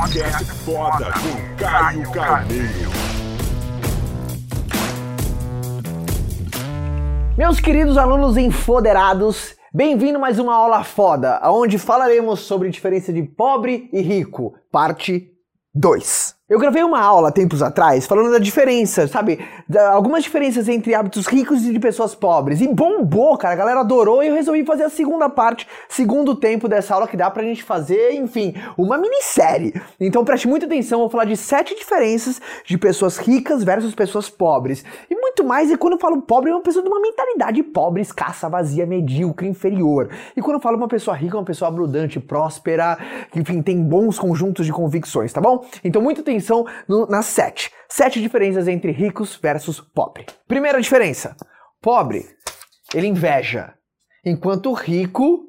Podcast Foda com Caio Carneiro. Meus queridos alunos enfoderados, bem-vindo mais uma aula foda, onde falaremos sobre diferença de pobre e rico, parte 2. Eu gravei uma aula tempos atrás falando da diferença, sabe? Da, algumas diferenças entre hábitos ricos e de pessoas pobres. E bombou, cara. A galera adorou e eu resolvi fazer a segunda parte, segundo tempo dessa aula que dá pra gente fazer, enfim, uma minissérie. Então preste muita atenção, eu vou falar de sete diferenças de pessoas ricas versus pessoas pobres. E muito mais, e quando eu falo pobre, é uma pessoa de uma mentalidade pobre, escassa, vazia, medíocre, inferior. E quando eu falo uma pessoa rica, é uma pessoa abundante, próspera, que, enfim, tem bons conjuntos de convicções, tá bom? Então muita atenção no, nas sete. Sete diferenças entre ricos versus pobre. Primeira diferença: pobre, ele inveja, enquanto rico,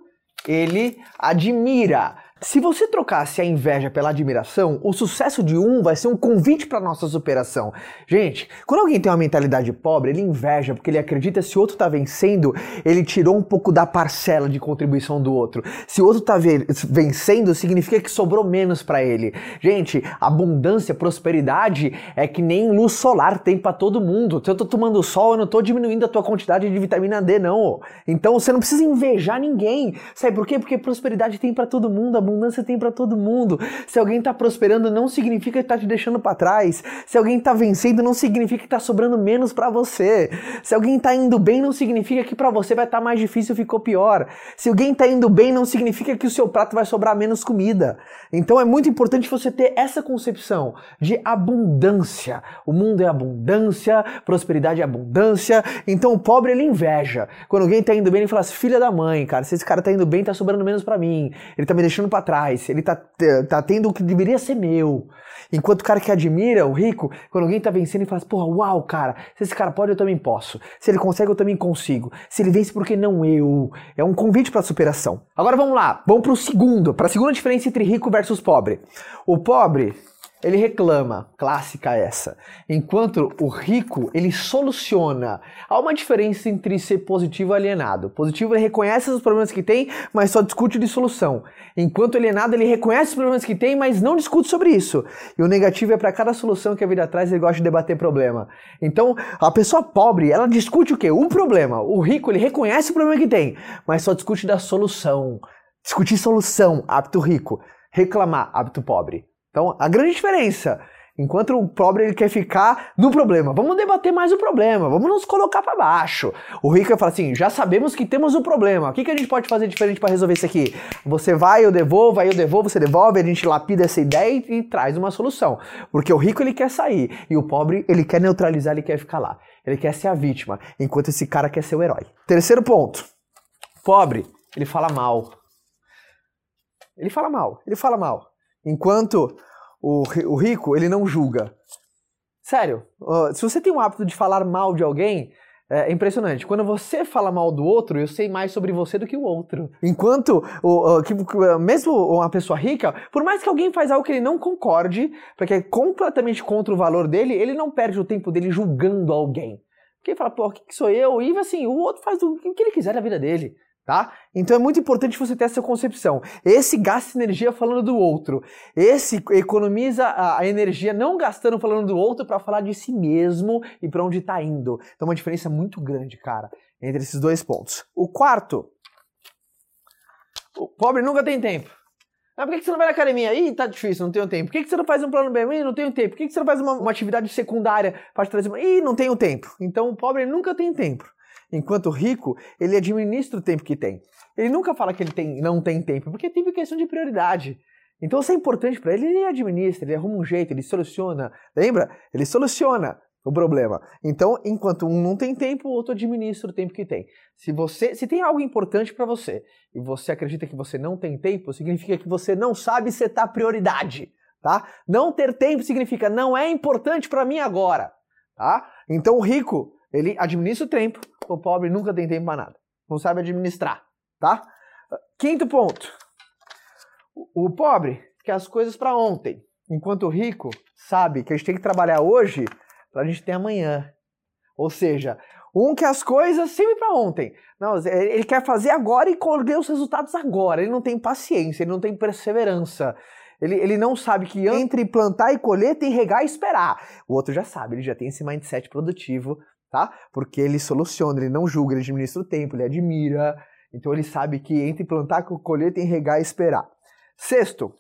ele admira. Se você trocasse a inveja pela admiração, o sucesso de um vai ser um convite para nossa superação. Gente, quando alguém tem uma mentalidade pobre, ele inveja porque ele acredita se o outro está vencendo, ele tirou um pouco da parcela de contribuição do outro. Se o outro está vencendo, significa que sobrou menos para ele. Gente, abundância, prosperidade é que nem luz solar tem para todo mundo. Se eu tô tomando sol, eu não tô diminuindo a tua quantidade de vitamina D não. Então você não precisa invejar ninguém. Sabe por quê? Porque prosperidade tem para todo mundo, abundância tem para todo mundo. Se alguém está prosperando, não significa que está te deixando para trás. Se alguém está vencendo, não significa que está sobrando menos para você. Se alguém está indo bem, não significa que para você vai estar tá mais difícil, ficou pior. Se alguém está indo bem, não significa que o seu prato vai sobrar menos comida. Então é muito importante você ter essa concepção de abundância. O mundo é abundância, prosperidade é abundância. Então o pobre ele inveja. Quando alguém está indo bem, ele fala assim: filha da mãe, cara, se esse cara está indo bem, está sobrando menos para mim. Ele está me deixando para trás, ele tá, tá tendo o que deveria ser meu. Enquanto o cara que admira, o rico, quando alguém tá vencendo, ele fala, porra, uau, cara, se esse cara pode, eu também posso. Se ele consegue, eu também consigo. Se ele vence, por que não eu? É um convite para superação. Agora vamos lá, vamos pro segundo, para a segunda diferença entre rico versus pobre. O pobre, ele reclama, clássica essa. Enquanto o rico, ele soluciona. Há uma diferença entre ser positivo e alienado. Positivo, ele reconhece os problemas que tem, mas só discute de solução. Enquanto alienado, ele reconhece os problemas que tem, mas não discute sobre isso. E o negativo é para cada solução que a vida traz, ele gosta de debater problema. Então, a pessoa pobre, ela discute o quê? Um problema. O rico, ele reconhece o problema que tem, mas só discute da solução. Discutir solução, hábito rico. Reclamar, hábito pobre. Então, a grande diferença, enquanto o pobre ele quer ficar no problema, vamos debater mais o problema, vamos nos colocar para baixo. O rico vai falar assim: já sabemos que temos um problema, o que, que a gente pode fazer diferente para resolver isso aqui? Você vai, eu devolvo, aí eu devolvo, você devolve, a gente lapida essa ideia e, e traz uma solução. Porque o rico ele quer sair e o pobre ele quer neutralizar, ele quer ficar lá. Ele quer ser a vítima, enquanto esse cara quer ser o herói. Terceiro ponto: pobre, ele fala mal. Ele fala mal, ele fala mal. Enquanto o, o rico, ele não julga. Sério, se você tem o hábito de falar mal de alguém, é impressionante. Quando você fala mal do outro, eu sei mais sobre você do que o outro. Enquanto, o, o, que, mesmo uma pessoa rica, por mais que alguém faz algo que ele não concorde, porque é completamente contra o valor dele, ele não perde o tempo dele julgando alguém. Porque ele fala, pô, o que, que sou eu? E assim, o outro faz o que ele quiser da vida dele tá? Então é muito importante você ter essa concepção. Esse gasta energia falando do outro. Esse economiza a energia não gastando falando do outro para falar de si mesmo e para onde está indo. Então uma diferença muito grande, cara, entre esses dois pontos. O quarto, o pobre nunca tem tempo. Ah, por que você não vai na academia? Ih, tá difícil, não tenho tempo. Por que você não faz um plano B? Ih, não tenho tempo. Por que você não faz uma, uma atividade secundária para trazer? Ih, não tenho tempo. Então o pobre nunca tem tempo. Enquanto rico, ele administra o tempo que tem. Ele nunca fala que ele tem, não tem tempo, porque tempo é questão de prioridade. Então, se é importante para ele, ele administra, ele arruma um jeito, ele soluciona. Lembra? Ele soluciona o problema. Então, enquanto um não tem tempo, o outro administra o tempo que tem. Se você, se tem algo importante para você e você acredita que você não tem tempo, significa que você não sabe setar prioridade, tá? Não ter tempo significa não é importante para mim agora, tá? Então, o rico ele administra o tempo, o pobre nunca tem tempo para nada. Não sabe administrar, tá? Quinto ponto. O pobre quer as coisas para ontem, enquanto o rico sabe que a gente tem que trabalhar hoje para a gente ter amanhã. Ou seja, um quer as coisas sempre para ontem. Não, ele quer fazer agora e colher os resultados agora. Ele não tem paciência, ele não tem perseverança. Ele, ele não sabe que entre plantar e colher tem regar e esperar. O outro já sabe, ele já tem esse mindset produtivo, tá? Porque ele soluciona, ele não julga, ele administra o tempo, ele admira. Então ele sabe que entre plantar colher tem regar e esperar. Sexto,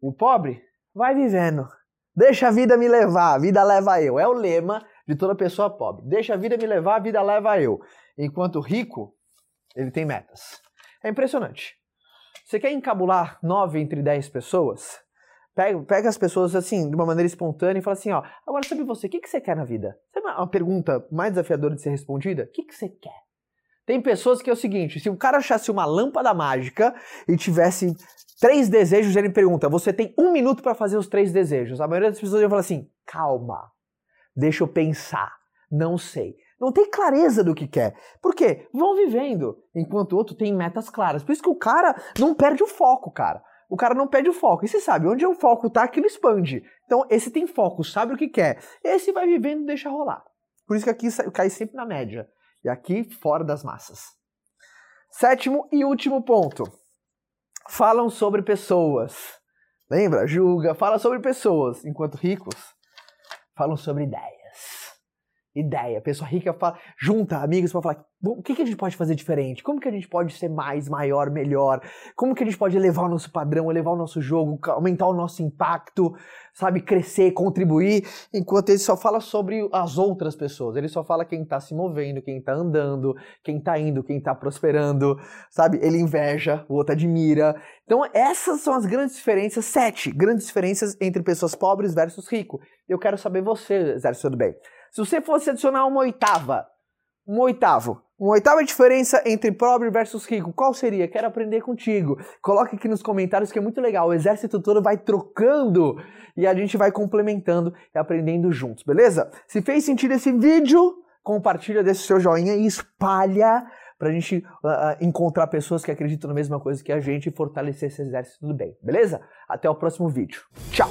o pobre vai vivendo. Deixa a vida me levar, a vida leva eu. É o lema de toda pessoa pobre. Deixa a vida me levar, a vida leva eu. Enquanto o rico, ele tem metas. É impressionante. Você quer encabular nove entre dez pessoas? Pega, pega as pessoas assim, de uma maneira espontânea e fala assim, ó, agora sabe você, o que, que você quer na vida? Sabe uma pergunta mais desafiadora de ser respondida? O que, que você quer? Tem pessoas que é o seguinte, se o cara achasse uma lâmpada mágica e tivesse três desejos, ele pergunta, você tem um minuto para fazer os três desejos. A maioria das pessoas iam falar assim, calma, deixa eu pensar, não sei não tem clareza do que quer. Por quê? Vão vivendo, enquanto o outro tem metas claras. Por isso que o cara não perde o foco, cara. O cara não perde o foco. E você sabe, onde o foco tá, aquilo expande. Então, esse tem foco, sabe o que quer. Esse vai vivendo deixa rolar. Por isso que aqui cai sempre na média. E aqui fora das massas. Sétimo e último ponto. Falam sobre pessoas. Lembra? Julga, fala sobre pessoas, enquanto ricos falam sobre ideias ideia. Pessoa rica fala, junta amigos para falar o que, que a gente pode fazer diferente, como que a gente pode ser mais, maior, melhor, como que a gente pode elevar o nosso padrão, elevar o nosso jogo, aumentar o nosso impacto, sabe, crescer, contribuir, enquanto ele só fala sobre as outras pessoas, ele só fala quem está se movendo, quem está andando, quem está indo, quem está prosperando, sabe, ele inveja, o outro admira. Então essas são as grandes diferenças, sete grandes diferenças entre pessoas pobres versus ricos. Eu quero saber você, Zé, tudo bem? Se você fosse adicionar uma oitava, um oitavo, uma oitava diferença entre pobre versus rico, qual seria? Quero aprender contigo. Coloque aqui nos comentários que é muito legal. O exército todo vai trocando e a gente vai complementando e aprendendo juntos, beleza? Se fez sentido esse vídeo, compartilha desse seu joinha e espalha pra gente uh, encontrar pessoas que acreditam na mesma coisa que a gente e fortalecer esse exército tudo bem, beleza? Até o próximo vídeo. Tchau!